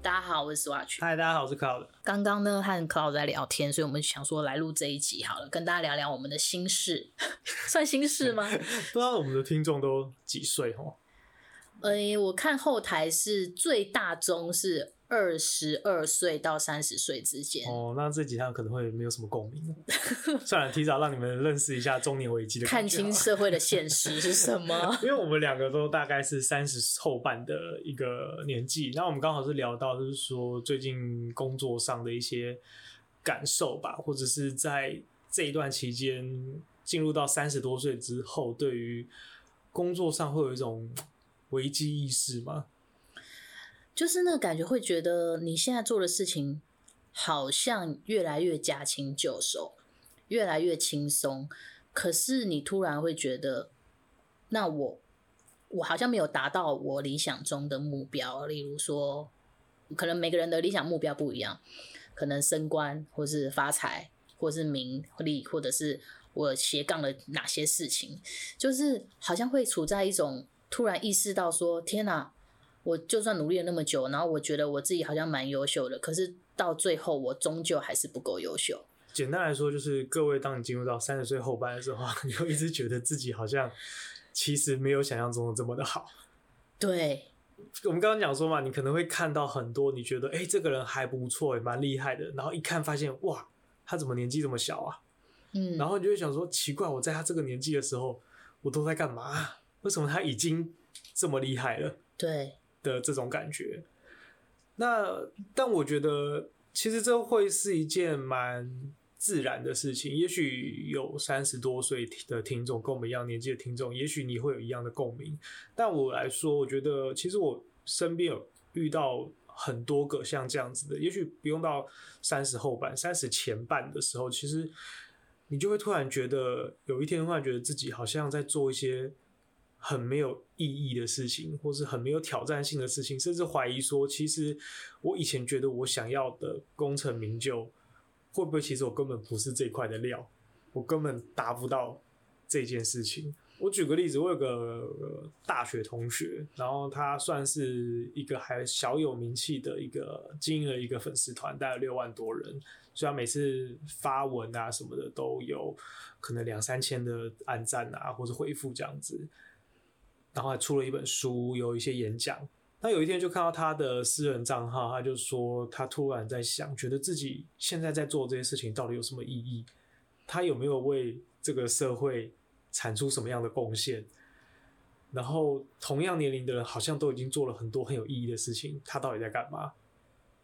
大家好，我是 Swatch。嗨，大家好，我是 Cloud。刚刚呢和 Cloud 在聊天，所以我们想说来录这一集好了，跟大家聊聊我们的心事，算心事吗？不知道我们的听众都几岁哦？呃，我看后台是最大宗是。二十二岁到三十岁之间哦，那这几趟可能会没有什么共鸣。算了，提早让你们认识一下中年危机的看清社会的现实是什么。因为我们两个都大概是三十后半的一个年纪，那我们刚好是聊到，就是说最近工作上的一些感受吧，或者是在这一段期间进入到三十多岁之后，对于工作上会有一种危机意识吗？就是那个感觉，会觉得你现在做的事情好像越来越驾轻就熟，越来越轻松。可是你突然会觉得，那我我好像没有达到我理想中的目标。例如说，可能每个人的理想目标不一样，可能升官，或是发财，或是名利，或者是我斜杠了哪些事情，就是好像会处在一种突然意识到说，天哪！我就算努力了那么久，然后我觉得我自己好像蛮优秀的，可是到最后我终究还是不够优秀。简单来说，就是各位，当你进入到三十岁后半的时候，你会一直觉得自己好像其实没有想象中的这么的好。对，我们刚刚讲说嘛，你可能会看到很多你觉得哎、欸、这个人还不错，也蛮厉害的，然后一看发现哇，他怎么年纪这么小啊？嗯，然后你就会想说奇怪，我在他这个年纪的时候，我都在干嘛？为什么他已经这么厉害了？对。的这种感觉，那但我觉得其实这会是一件蛮自然的事情。也许有三十多岁的听众跟我们一样年纪的听众，也许你会有一样的共鸣。但我来说，我觉得其实我身边有遇到很多个像这样子的，也许不用到三十后半、三十前半的时候，其实你就会突然觉得，有一天突然觉得自己好像在做一些。很没有意义的事情，或是很没有挑战性的事情，甚至怀疑说，其实我以前觉得我想要的功成名就，会不会其实我根本不是这块的料，我根本达不到这件事情。我举个例子，我有个大学同学，然后他算是一个还小有名气的一个经营了一个粉丝团，大概六万多人，所以他每次发文啊什么的都有可能两三千的按赞啊，或者回复这样子。然后还出了一本书，有一些演讲。那有一天就看到他的私人账号，他就说他突然在想，觉得自己现在在做这些事情到底有什么意义？他有没有为这个社会产出什么样的贡献？然后同样年龄的人好像都已经做了很多很有意义的事情，他到底在干嘛？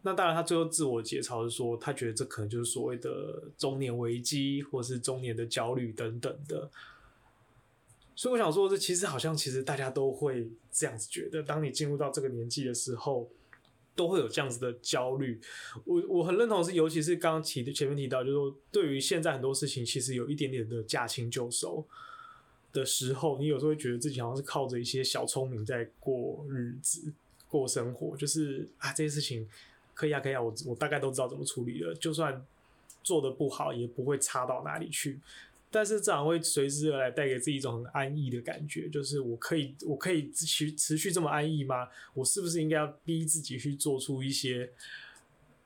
那当然，他最后自我解嘲是说，他觉得这可能就是所谓的中年危机，或是中年的焦虑等等的。所以我想说，这其实好像其实大家都会这样子觉得，当你进入到这个年纪的时候，都会有这样子的焦虑。我我很认同是，尤其是刚刚提的前面提到，就是说对于现在很多事情，其实有一点点的驾轻就熟的时候，你有时候会觉得自己好像是靠着一些小聪明在过日子、过生活，就是啊这些事情可以啊可以啊，我我大概都知道怎么处理了，就算做得不好，也不会差到哪里去。但是这样会随之而来带给自己一种很安逸的感觉，就是我可以，我可以持持续这么安逸吗？我是不是应该要逼自己去做出一些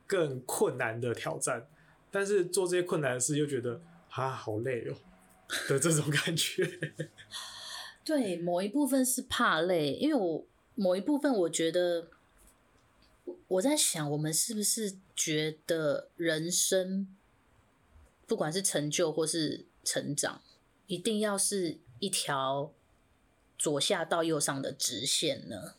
更困难的挑战？但是做这些困难的事又觉得啊好累哦的这种感觉。对，某一部分是怕累，因为我某一部分我觉得我在想，我们是不是觉得人生不管是成就或是成长一定要是一条左下到右上的直线呢？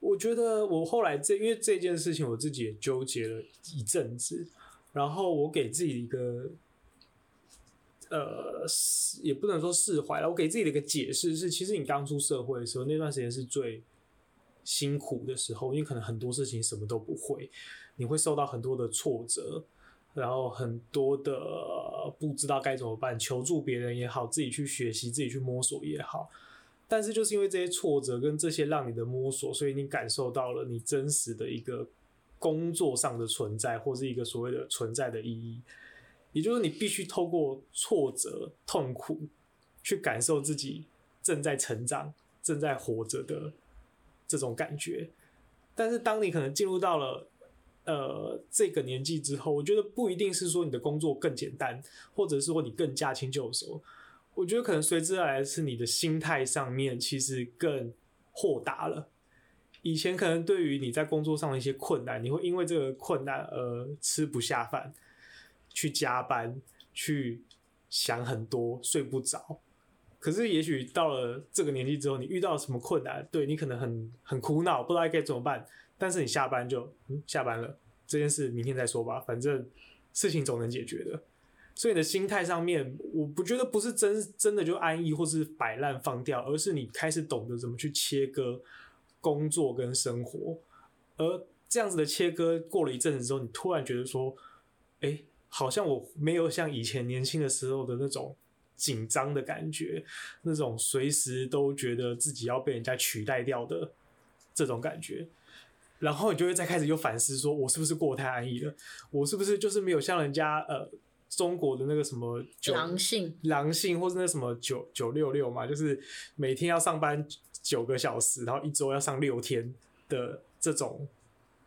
我觉得我后来这因为这件事情，我自己也纠结了一阵子，然后我给自己一个呃，也不能说释怀了，我给自己的一个解释是，其实你刚出社会的时候，那段时间是最辛苦的时候，因为可能很多事情什么都不会，你会受到很多的挫折。然后很多的不知道该怎么办，求助别人也好，自己去学习，自己去摸索也好。但是就是因为这些挫折跟这些让你的摸索，所以你感受到了你真实的一个工作上的存在，或是一个所谓的存在的意义。也就是你必须透过挫折、痛苦，去感受自己正在成长、正在活着的这种感觉。但是当你可能进入到了呃这个年纪之后，我觉得不一定是说你的工作更简单，或者是说你更驾轻就熟。我觉得可能随之而来的是你的心态上面其实更豁达了。以前可能对于你在工作上的一些困难，你会因为这个困难而吃不下饭，去加班，去想很多，睡不着。可是也许到了这个年纪之后，你遇到什么困难，对你可能很很苦恼，不知道该怎么办。但是你下班就下班了，这件事明天再说吧，反正事情总能解决的。所以你的心态上面，我不觉得不是真真的就安逸或是摆烂放掉，而是你开始懂得怎么去切割工作跟生活。而这样子的切割过了一阵子之后，你突然觉得说，哎、好像我没有像以前年轻的时候的那种紧张的感觉，那种随时都觉得自己要被人家取代掉的这种感觉。然后你就会再开始又反思说，我是不是过太安逸了？我是不是就是没有像人家呃？中国的那个什么狼性，狼性，或是那什么九九六六嘛，就是每天要上班九个小时，然后一周要上六天的这种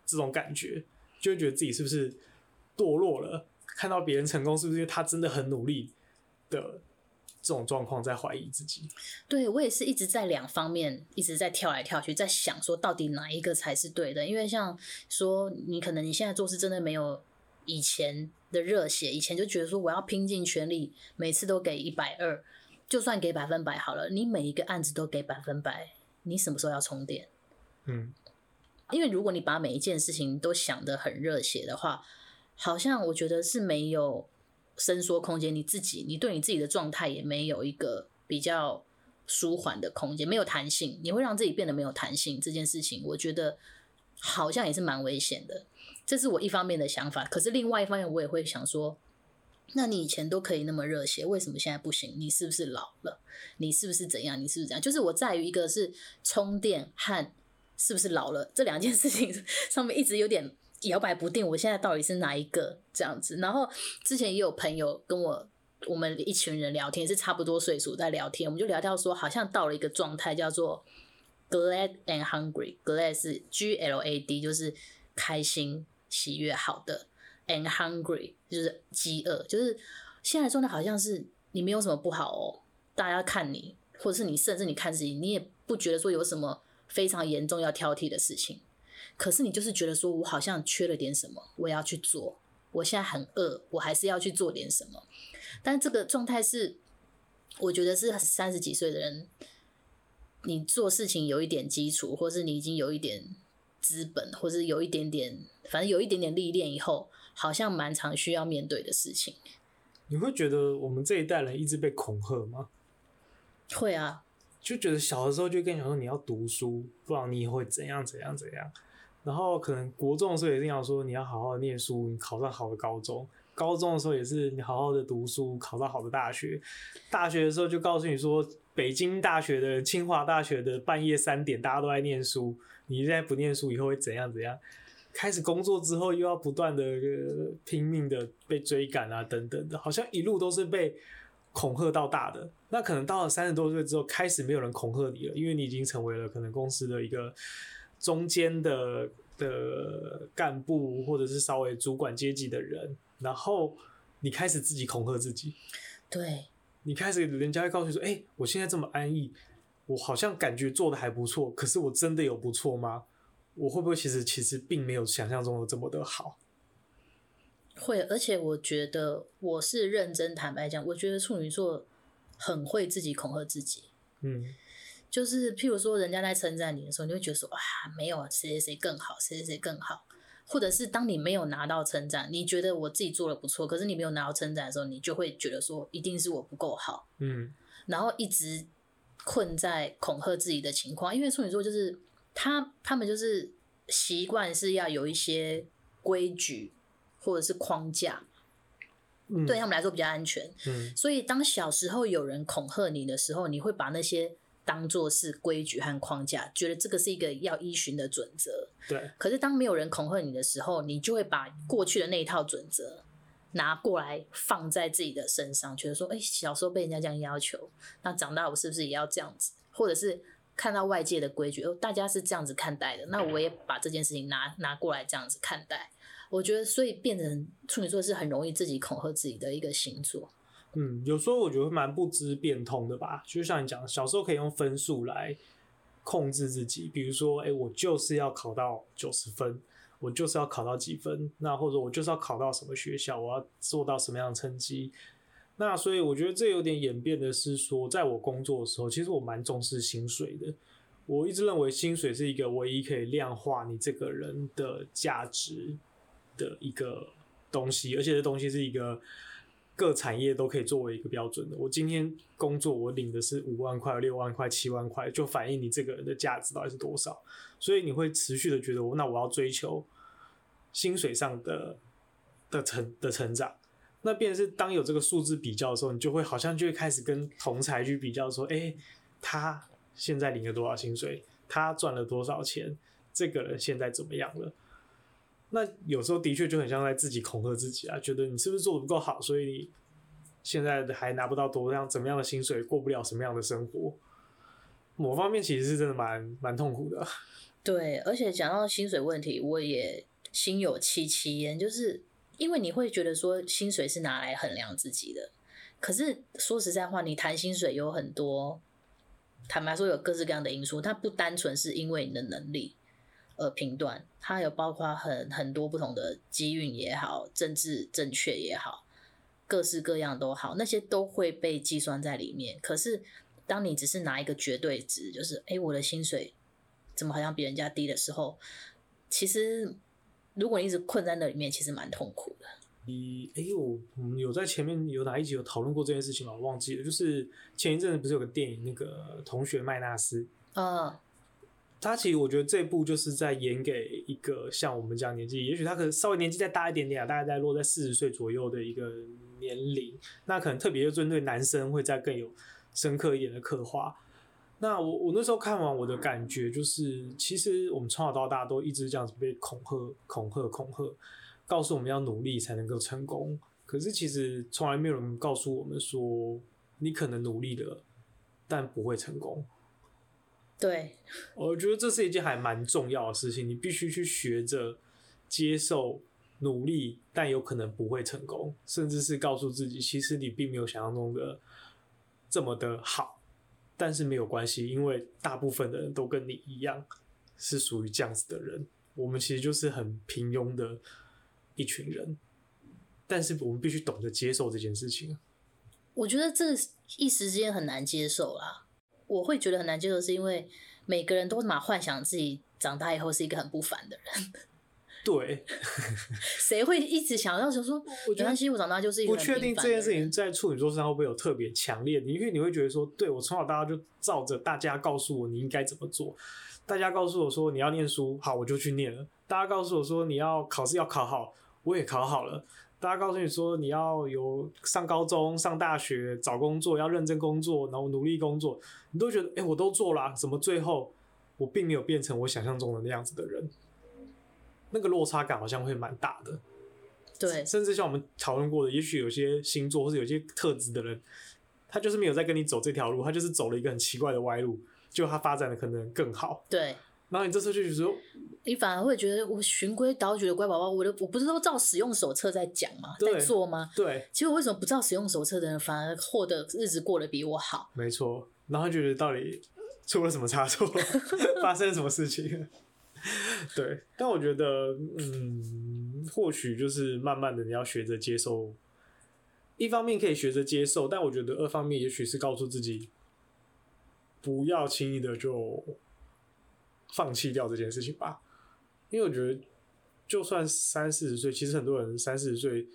这种感觉，就会觉得自己是不是堕落了？看到别人成功，是不是因为他真的很努力的这种状况，在怀疑自己？对，我也是一直在两方面一直在跳来跳去，在想说到底哪一个才是对的？因为像说你可能你现在做事真的没有以前的热血，以前就觉得说我要拼尽全力，每次都给一百二，就算给百分百好了。你每一个案子都给百分百，你什么时候要充电？嗯，因为如果你把每一件事情都想得很热血的话，好像我觉得是没有伸缩空间。你自己，你对你自己的状态也没有一个比较舒缓的空间，没有弹性，你会让自己变得没有弹性。这件事情，我觉得好像也是蛮危险的。这是我一方面的想法，可是另外一方面我也会想说，那你以前都可以那么热血，为什么现在不行？你是不是老了？你是不是怎样？你是不是怎样？就是我在于一个是充电和是不是老了这两件事情 上面一直有点摇摆不定。我现在到底是哪一个这样子？然后之前也有朋友跟我，我们一群人聊天是差不多岁数在聊天，我们就聊到说，好像到了一个状态叫做 glad and hungry，glad 是 G L A D，就是开心。喜悦好的，and hungry 就是饥饿，就是现在状态好像是你没有什么不好哦，大家看你，或者是你甚至你看自己，你也不觉得说有什么非常严重要挑剔的事情，可是你就是觉得说我好像缺了点什么，我要去做，我现在很饿，我还是要去做点什么，但这个状态是，我觉得是三十几岁的人，你做事情有一点基础，或是你已经有一点。资本，或是有一点点，反正有一点点历练以后，好像蛮常需要面对的事情。你会觉得我们这一代人一直被恐吓吗？会啊，就觉得小的时候就跟你讲说你要读书，不然你以后会怎样怎样怎样。然后可能国中的时候也经常说你要好好念书，考上好的高中。高中的时候也是你好好的读书，考到好的大学。大学的时候就告诉你说，北京大学的、清华大学的半夜三点大家都在念书。你现在不念书，以后会怎样怎样？开始工作之后，又要不断的拼命的被追赶啊，等等的，好像一路都是被恐吓到大的。那可能到了三十多岁之后，开始没有人恐吓你了，因为你已经成为了可能公司的一个中间的的干部，或者是稍微主管阶级的人，然后你开始自己恐吓自己。对，你开始人家会告诉你说：“哎、欸，我现在这么安逸。”我好像感觉做的还不错，可是我真的有不错吗？我会不会其实其实并没有想象中的这么的好？会，而且我觉得我是认真坦白讲，我觉得处女座很会自己恐吓自己。嗯，就是譬如说，人家在称赞你的时候，你会觉得说啊，没有啊，谁谁谁更好，谁谁谁更好，或者是当你没有拿到称赞，你觉得我自己做的不错，可是你没有拿到称赞的时候，你就会觉得说一定是我不够好。嗯，然后一直。困在恐吓自己的情况，因为处女座就是他，他们就是习惯是要有一些规矩或者是框架，嗯、对他们来说比较安全。嗯，所以当小时候有人恐吓你的时候，你会把那些当做是规矩和框架，觉得这个是一个要依循的准则。对。可是当没有人恐吓你的时候，你就会把过去的那一套准则拿过来放在自己的身上，觉得说，哎，小时候被人家这样要求，那长大我是不是也要这样子？或者是看到外界的规矩，哦，大家是这样子看待的，那我也把这件事情拿拿过来这样子看待。我觉得，所以变成处女座是很容易自己恐吓自己的一个星座。嗯，有时候我觉得蛮不知变通的吧。就像你讲，小时候可以用分数来控制自己，比如说，哎、我就是要考到九十分，我就是要考到几分，那或者我就是要考到什么学校，我要做到什么样的成绩。那所以我觉得这有点演变的是说，在我工作的时候，其实我蛮重视薪水的。我一直认为薪水是一个唯一可以量化你这个人的价值的一个东西，而且这东西是一个各产业都可以作为一个标准的。我今天工作，我领的是五万块、六万块、七万块，就反映你这个人的价值到底是多少。所以你会持续的觉得，我那我要追求薪水上的的成的成长。那变成是当有这个数字比较的时候，你就会好像就会开始跟同才去比较，说，哎、他现在领了多少薪水，他赚了多少钱，这个人现在怎么样了？那有时候的确就很像在自己恐吓自己啊，觉得你是不是做的不够好，所以现在还拿不到多样怎么样的薪水，过不了什么样的生活。某方面其实是真的蛮蛮痛苦的。对，而且讲到薪水问题，我也心有戚戚焉，就是。因为你会觉得说薪水是拿来衡量自己的，可是说实在话，你谈薪水有很多，坦白说有各式各样的因素，它不单纯是因为你的能力而评断，它有包括很很多不同的机运也好，政治正确也好，各式各样都好，那些都会被计算在里面。可是当你只是拿一个绝对值，就是诶，我的薪水怎么好像比人家低的时候，其实。如果你一直困在那里面，其实蛮痛苦的。你哎呦，我们有在前面有哪一集有讨论过这件事情吗？我忘记了。就是前一阵子不是有个电影，那个同学麦纳斯。嗯。他其实我觉得这部就是在演给一个像我们这样年纪，也许他可能稍微年纪再大一点点啊，大概在落在四十岁左右的一个年龄，那可能特别就针对男生会再更有深刻一点的刻画。那我我那时候看完，我的感觉就是，其实我们从小到大都一直这样子被恐吓、恐吓、恐吓，告诉我们要努力才能够成功。可是其实从来没有人告诉我们说，你可能努力了，但不会成功。对，我觉得这是一件还蛮重要的事情，你必须去学着接受努力，但有可能不会成功，甚至是告诉自己，其实你并没有想象中的这么的好。但是没有关系，因为大部分的人都跟你一样，是属于这样子的人。我们其实就是很平庸的一群人，但是我们必须懂得接受这件事情。我觉得这一时之间很难接受啦。我会觉得很难接受，是因为每个人都嘛幻想自己长大以后是一个很不凡的人。对，谁会一直想要说说？我觉得其实我长大就是一个不确定这件事情在处女座身上会不会有特别强烈的，因为你会觉得说，对，我从小到大就照着大家告诉我你应该怎么做，大家告诉我说你要念书，好，我就去念了；大家告诉我说你要考试要考好，我也考好了；大家告诉你说你要有上高中、上大学、找工作要认真工作，然后努力工作，你都觉得哎、欸，我都做了、啊，怎么最后我并没有变成我想象中的那样子的人？那个落差感好像会蛮大的，对，甚至像我们讨论过的，也许有些星座或者有些特质的人，他就是没有在跟你走这条路，他就是走了一个很奇怪的歪路，就他发展的可能更好。对，然后你这次就觉得说，你反而会觉得我循规蹈矩的乖宝宝，我的我不是都照使用手册在讲吗？在做吗？对，其实我为什么不照使用手册的人，反而获得日子过得比我好？没错，然后觉得到底出了什么差错，发生了什么事情？对，但我觉得，嗯，或许就是慢慢的，你要学着接受。一方面可以学着接受，但我觉得二方面也许是告诉自己，不要轻易的就放弃掉这件事情吧。因为我觉得，就算三四十岁，其实很多人三四十岁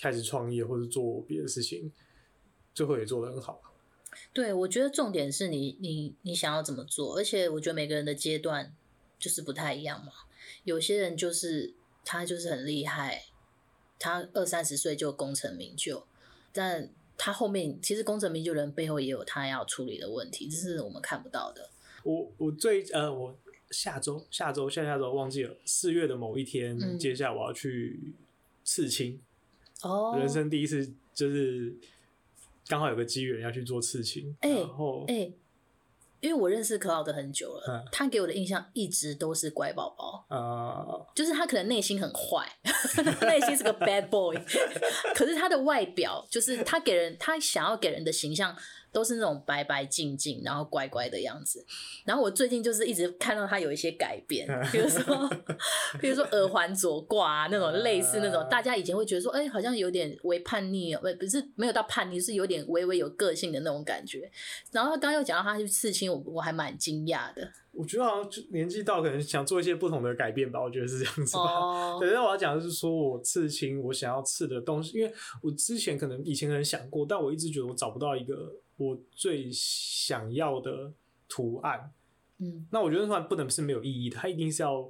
开始创业或者做别的事情，最后也做得很好。对，我觉得重点是你，你，你想要怎么做，而且我觉得每个人的阶段。就是不太一样嘛，有些人就是他就是很厉害，他二三十岁就功成名就，但他后面其实功成名就人背后也有他要处理的问题，这是我们看不到的。我我最呃，我下周下周下下周忘记了，四月的某一天，嗯、接下来我要去刺青。哦，人生第一次就是刚好有个机缘要去做刺青，欸、然后哎。欸因为我认识克劳德很久了，嗯、他给我的印象一直都是乖宝宝，呃、就是他可能内心很坏，内心是个 bad boy，可是他的外表就是他给人他想要给人的形象。都是那种白白净净，然后乖乖的样子。然后我最近就是一直看到他有一些改变，比如说，比如说耳环左挂啊，那种类似那种，大家以前会觉得说，哎、欸，好像有点微叛逆哦，不是没有到叛逆，是有点微微有个性的那种感觉。然后他刚刚又讲到他去刺青，我我还蛮惊讶的。我觉得好像年纪到，可能想做一些不同的改变吧。我觉得是这样子吧。Oh. 对，那我要讲的是说，我刺青，我想要刺的东西，因为我之前可能以前可能想过，但我一直觉得我找不到一个我最想要的图案。嗯，那我觉得图案不能是没有意义的，它一定是要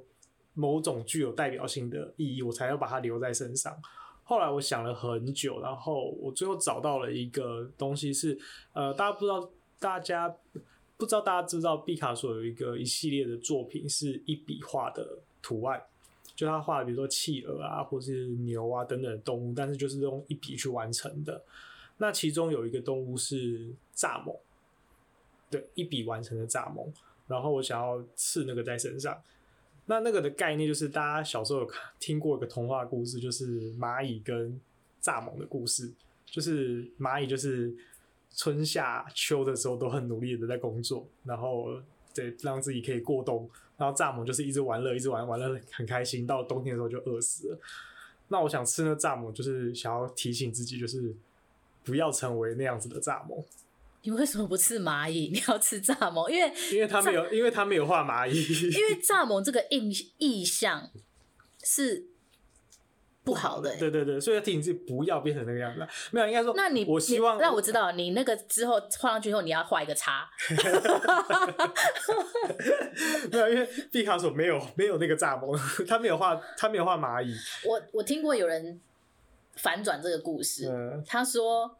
某种具有代表性的意义，我才要把它留在身上。后来我想了很久，然后我最后找到了一个东西是，呃，大家不知道，大家。不知道大家知不知道，毕卡索有一个一系列的作品是一笔画的图案，就他画的，比如说企鹅啊，或是牛啊等等的动物，但是就是用一笔去完成的。那其中有一个动物是蚱蜢，对，一笔完成的蚱蜢。然后我想要刺那个在身上。那那个的概念就是，大家小时候有听过一个童话故事，就是蚂蚁跟蚱蜢的故事，就是蚂蚁就是。春夏秋的时候都很努力的在工作，然后对让自己可以过冬。然后蚱蜢就是一直玩乐，一直玩玩乐很开心。到冬天的时候就饿死了。那我想吃那蚱蜢，就是想要提醒自己，就是不要成为那样子的蚱蜢。你为什么不吃蚂蚁？你要吃蚱蜢？因为因为他没有，因为他没有画蚂蚁。因为蚱蜢这个印意象是。不好的、欸，对对对，所以要提醒自己不要变成那个样子。没有，应该说，那你我希望那我知道，你那个之后画上去之后，你要画一个叉。没有，因为毕卡索没有没有那个蚱蜢，他没有画，他没有画蚂蚁。我我听过有人反转这个故事，嗯、他说。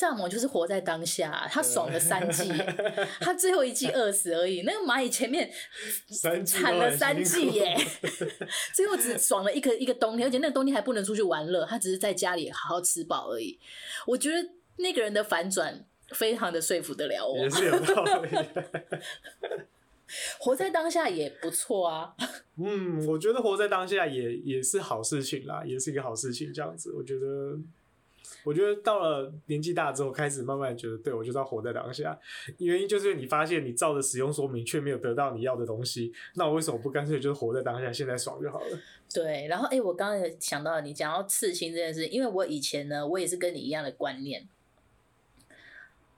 蚱蜢就是活在当下，他爽了三季，他最后一季饿死而已。那个蚂蚁前面惨了三季耶，最后只爽了一个一个冬天，而且那个冬天还不能出去玩乐，他只是在家里好好吃饱而已。我觉得那个人的反转非常的说服得了我，也是有道理。活在当下也不错啊。嗯，我觉得活在当下也也是好事情啦，也是一个好事情。这样子，我觉得。我觉得到了年纪大之后，开始慢慢觉得，对，我就是要活在当下。原因就是你发现你照着使用说明，却没有得到你要的东西，那我为什么不干脆就是活在当下，现在爽就好了？对。然后，哎、欸，我刚刚也想到你讲到刺青这件事，因为我以前呢，我也是跟你一样的观念，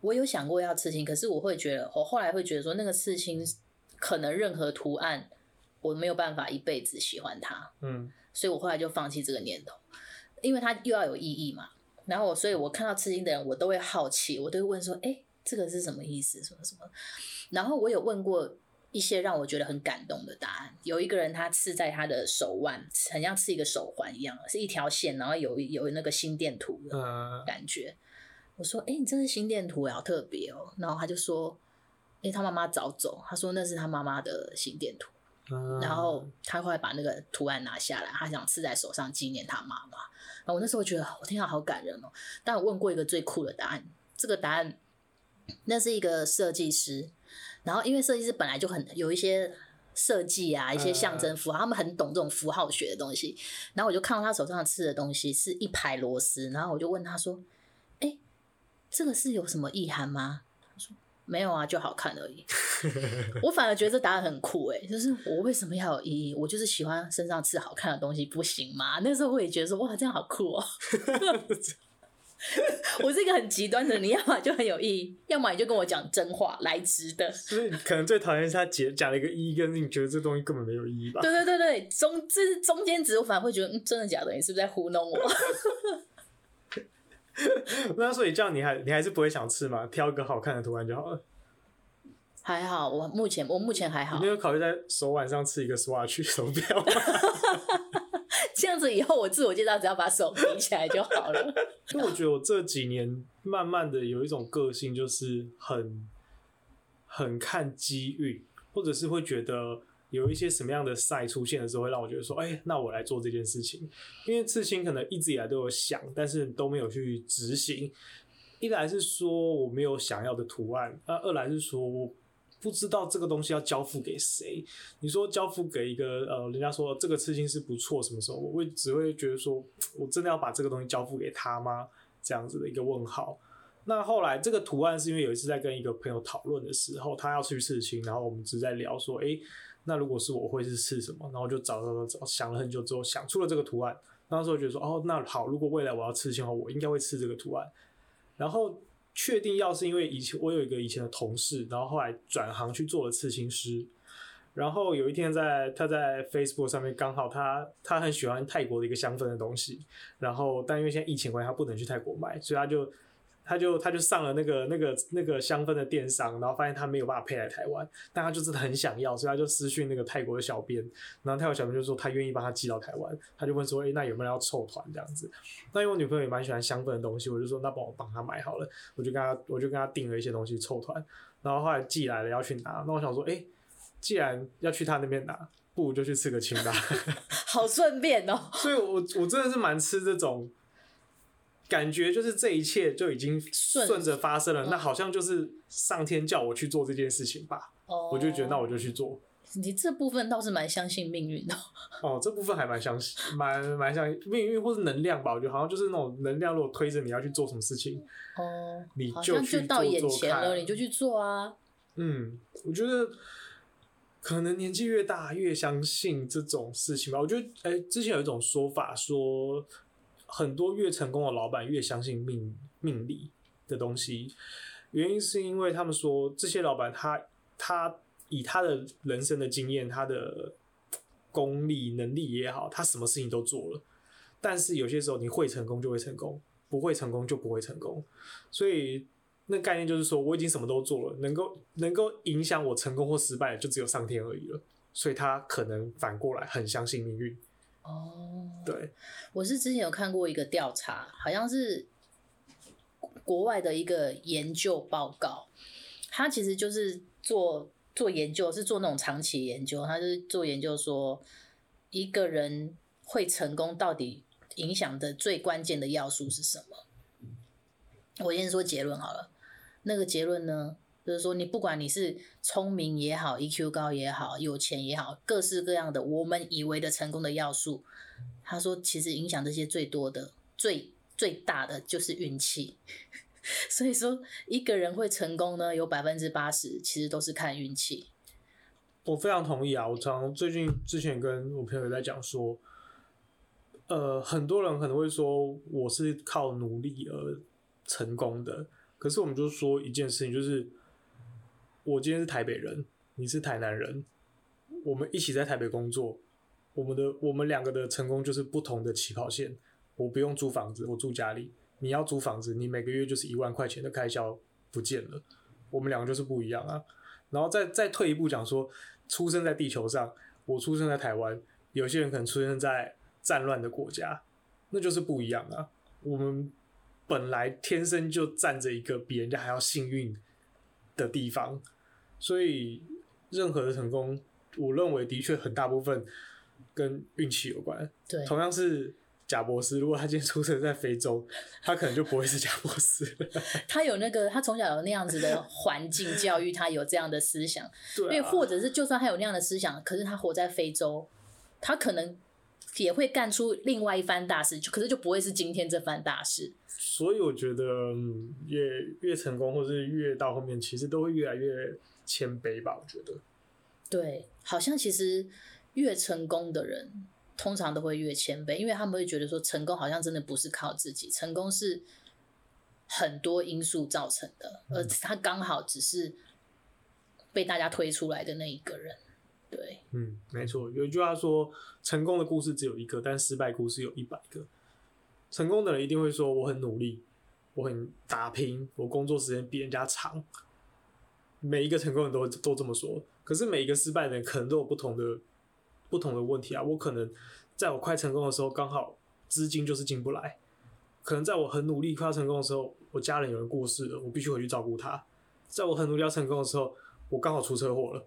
我有想过要刺青，可是我会觉得，我后来会觉得说，那个刺青可能任何图案我没有办法一辈子喜欢它，嗯，所以我后来就放弃这个念头，因为它又要有意义嘛。然后我，所以我看到刺青的人，我都会好奇，我都会问说：“哎，这个是什么意思？什么什么？”然后我有问过一些让我觉得很感动的答案。有一个人他刺在他的手腕，很像刺一个手环一样，是一条线，然后有有那个心电图的感觉。我说：“哎，你这是心电图，好特别哦。”然后他就说：“因为他妈妈早走，他说那是他妈妈的心电图。”然后他会把那个图案拿下来，他想刺在手上纪念他妈妈。然后我那时候觉得我听到好感人哦。但我问过一个最酷的答案，这个答案那是一个设计师。然后因为设计师本来就很有一些设计啊，一些象征符号，他们很懂这种符号学的东西。然后我就看到他手上刺的东西是一排螺丝，然后我就问他说：“哎，这个是有什么意涵吗？”没有啊，就好看而已。我反而觉得这答案很酷诶，就是我为什么要有意义？我就是喜欢身上刺好看的东西，不行吗？那时候我也觉得说，哇，这样好酷哦。我是一个很极端的，你要么就很有意义，要么你就跟我讲真话，来直的。所以可能最讨厌是他讲讲了一个意义，跟你觉得这东西根本没有意义吧？对对对对，中这是中间值，我反而会觉得，嗯，真的假的？你是不是在糊弄我？那所以这样你还你还是不会想吃吗？挑一个好看的图案就好了。还好，我目前我目前还好。你有考虑在手腕上刺一个 Swatch 手表吗？这样子以后我自我介绍只要把手比起来就好了。因为我觉得我这几年慢慢的有一种个性，就是很很看机遇，或者是会觉得有一些什么样的赛出现的时候，会让我觉得说，哎、那我来做这件事情。因为刺青可能一直以来都有想，但是都没有去执行。一来是说我没有想要的图案，那二来是说我。不知道这个东西要交付给谁？你说交付给一个呃，人家说这个刺青是不错，什么时候我会只会觉得说，我真的要把这个东西交付给他吗？这样子的一个问号。那后来这个图案是因为有一次在跟一个朋友讨论的时候，他要去刺青，然后我们只在聊说，诶，那如果是我会是刺什么？然后就找找找找，想了很久之后想出了这个图案。那时候觉得说，哦，那好，如果未来我要刺青的话，我应该会刺这个图案。然后。确定要是因为以前我有一个以前的同事，然后后来转行去做了刺青师，然后有一天在他在 Facebook 上面刚好他他很喜欢泰国的一个香氛的东西，然后但因为现在疫情关系他不能去泰国买，所以他就。他就他就上了那个那个那个香氛的电商，然后发现他没有办法配来台湾，但他就真的很想要，所以他就私讯那个泰国的小编，然后泰国小编就说他愿意帮他寄到台湾，他就问说，哎、欸，那有没有人要凑团这样子？那因为我女朋友也蛮喜欢香氛的东西，我就说那帮我帮他买好了，我就跟他我就跟他订了一些东西凑团，然后后来寄来了要去拿，那我想说，哎、欸，既然要去他那边拿，不如就去吃个清吧，好顺便哦。所以我我真的是蛮吃这种。感觉就是这一切就已经顺着发生了，那好像就是上天叫我去做这件事情吧。哦，我就觉得那我就去做。你这部分倒是蛮相信命运的。哦，这部分还蛮相信，蛮蛮相信命运或是能量吧。我觉得好像就是那种能量，如果推着你要去做什么事情，哦，你就去到眼前了，你就去做啊。嗯，我觉得可能年纪越大越相信这种事情吧。我觉得，哎、欸，之前有一种说法说。很多越成功的老板越相信命命理的东西，原因是因为他们说这些老板他他以他的人生的经验、他的功力能力也好，他什么事情都做了，但是有些时候你会成功就会成功，不会成功就不会成功，所以那概念就是说我已经什么都做了，能够能够影响我成功或失败的就只有上天而已了，所以他可能反过来很相信命运。哦，对，我是之前有看过一个调查，好像是国外的一个研究报告，他其实就是做做研究，是做那种长期研究，他是做研究说一个人会成功到底影响的最关键的要素是什么？我先说结论好了，那个结论呢？就是说，你不管你是聪明也好，EQ 高也好，有钱也好，各式各样的我们以为的成功的要素，他说其实影响这些最多的、最最大的就是运气。所以说，一个人会成功呢，有百分之八十其实都是看运气。我非常同意啊！我常最近之前跟我朋友在讲说，呃，很多人可能会说我是靠努力而成功的，可是我们就说一件事情，就是。我今天是台北人，你是台南人，我们一起在台北工作，我们的我们两个的成功就是不同的起跑线。我不用租房子，我住家里；你要租房子，你每个月就是一万块钱的开销不见了。我们两个就是不一样啊。然后再再退一步讲说，出生在地球上，我出生在台湾，有些人可能出生在战乱的国家，那就是不一样啊。我们本来天生就站着一个比人家还要幸运的地方。所以，任何的成功，我认为的确很大部分跟运气有关。对，同样是贾博士，如果他今天出生在非洲，他可能就不会是贾博斯。他有那个，他从小有那样子的环境教育，他有这样的思想。对、啊，因为或者是就算他有那样的思想，可是他活在非洲，他可能也会干出另外一番大事，就可是就不会是今天这番大事。所以我觉得，越越成功，或是越到后面，其实都会越来越。谦卑吧，我觉得。对，好像其实越成功的人，通常都会越谦卑，因为他们会觉得说，成功好像真的不是靠自己，成功是很多因素造成的，而他刚好只是被大家推出来的那一个人。对，嗯，没错。有一句话说，成功的故事只有一个，但失败故事有一百个。成功的人一定会说，我很努力，我很打拼，我工作时间比人家长。每一个成功人都都这么说，可是每一个失败的人可能都有不同的不同的问题啊。我可能在我快成功的时候，刚好资金就是进不来；可能在我很努力快要成功的时候，我家人有人过世了，我必须回去照顾他；在我很努力要成功的时候，我刚好出车祸了。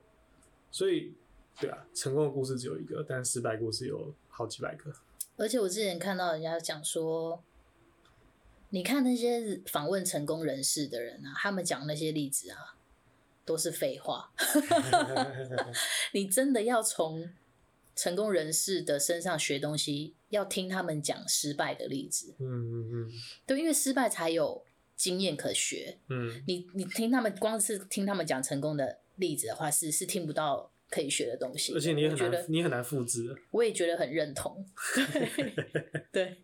所以，对啊，成功的故事只有一个，但失败故事有好几百个。而且我之前看到人家讲说，你看那些访问成功人士的人啊，他们讲那些例子啊，都是废话。你真的要从成功人士的身上学东西，要听他们讲失败的例子。嗯嗯嗯，对，因为失败才有经验可学。嗯，你你听他们光是听他们讲成功的例子的话，是是听不到可以学的东西。而且你也很难，你很难复制。我也觉得很认同。对。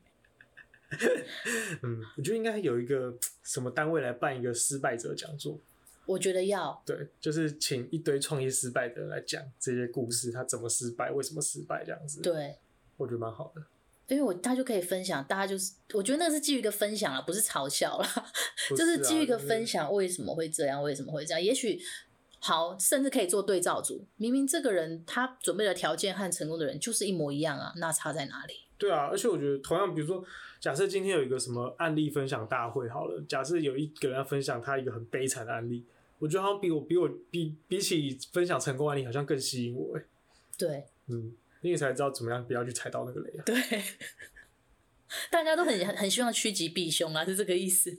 嗯，我觉得应该有一个什么单位来办一个失败者讲座。我觉得要对，就是请一堆创业失败的来讲这些故事，他怎么失败，为什么失败这样子。对，我觉得蛮好的，因为我他就可以分享，大家就是我觉得那个是基于一个分享啊，不是嘲笑啦，就是基于一个分享，为什么会这样，为什么会这样？也许好，甚至可以做对照组，明明这个人他准备的条件和成功的人就是一模一样啊，那差在哪里？对啊，而且我觉得同样，比如说，假设今天有一个什么案例分享大会，好了，假设有一个人要分享他一个很悲惨的案例，我觉得好像比我比我比比起分享成功案例，好像更吸引我哎。对，嗯，因为才知道怎么样不要去踩到那个雷啊。对。大家都很很希望趋吉避凶啊，是这个意思。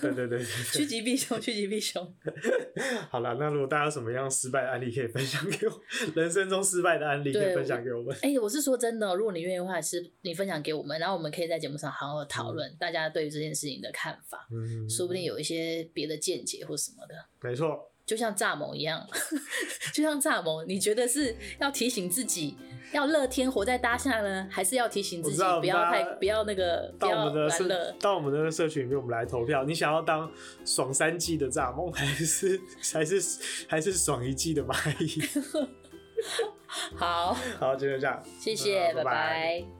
对对对，趋吉避凶，趋吉避凶。好了，那如果大家有什么样失败的案例可以分享给我，人生中失败的案例可以分享给我们。哎、欸，我是说真的，如果你愿意的话，是你分享给我们，然后我们可以在节目上好好讨论大家对于这件事情的看法，嗯，说不定有一些别的见解或什么的。没错，就像蚱蜢一样，就像蚱蜢，你觉得是要提醒自己？要乐天活在当下呢，还是要提醒自己不要太不要那个不要懒乐？到我们的社群里面，我们来投票。你想要当爽三季的蚱蜢，还是还是还是爽一季的蚂蚁？好，好，就这样，谢谢，拜拜。拜拜。